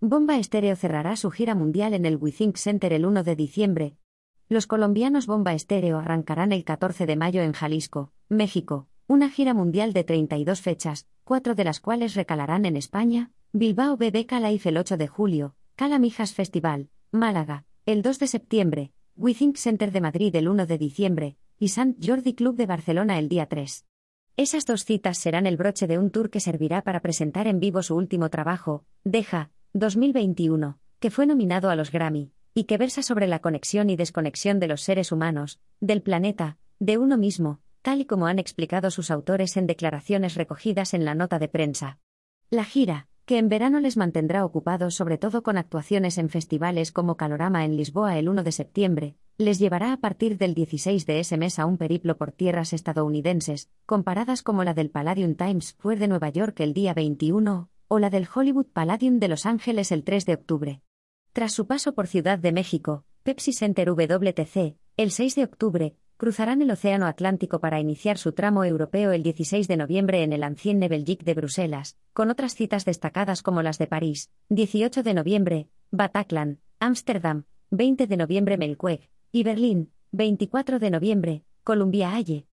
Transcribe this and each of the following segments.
Bomba Estéreo cerrará su gira mundial en el WeThink Center el 1 de diciembre. Los colombianos Bomba Estéreo arrancarán el 14 de mayo en Jalisco, México, una gira mundial de 32 fechas, cuatro de las cuales recalarán en España, Bilbao BBK Live el 8 de julio, Calamijas Festival, Málaga, el 2 de septiembre, WeThink Center de Madrid el 1 de diciembre, y Sant Jordi Club de Barcelona el día 3. Esas dos citas serán el broche de un tour que servirá para presentar en vivo su último trabajo, Deja, 2021, que fue nominado a los Grammy, y que versa sobre la conexión y desconexión de los seres humanos, del planeta, de uno mismo, tal y como han explicado sus autores en declaraciones recogidas en la nota de prensa. La gira, que en verano les mantendrá ocupados sobre todo con actuaciones en festivales como Calorama en Lisboa el 1 de septiembre, les llevará a partir del 16 de ese mes a un periplo por tierras estadounidenses, comparadas como la del Palladium Times Square de Nueva York el día 21, o la del Hollywood Palladium de Los Ángeles el 3 de octubre. Tras su paso por Ciudad de México, Pepsi Center WTC, el 6 de octubre, cruzarán el Océano Atlántico para iniciar su tramo europeo el 16 de noviembre en el Ancienne Belgique de Bruselas, con otras citas destacadas como las de París, 18 de noviembre, Bataclan, Ámsterdam, 20 de noviembre Melkweg, y Berlín, 24 de noviembre, Columbia Halle.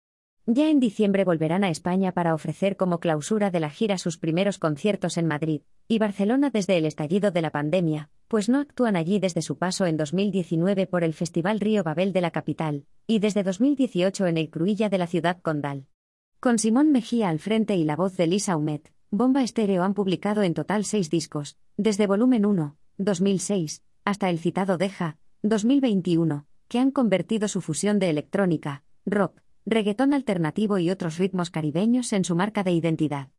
Ya en diciembre volverán a España para ofrecer como clausura de la gira sus primeros conciertos en Madrid y Barcelona desde el estallido de la pandemia, pues no actúan allí desde su paso en 2019 por el Festival Río Babel de la capital, y desde 2018 en el Cruilla de la ciudad condal. Con Simón Mejía al frente y la voz de Lisa Humet, Bomba Estéreo han publicado en total seis discos, desde volumen 1, 2006, hasta el citado Deja, 2021, que han convertido su fusión de electrónica, rock, reggaetón alternativo y otros ritmos caribeños en su marca de identidad.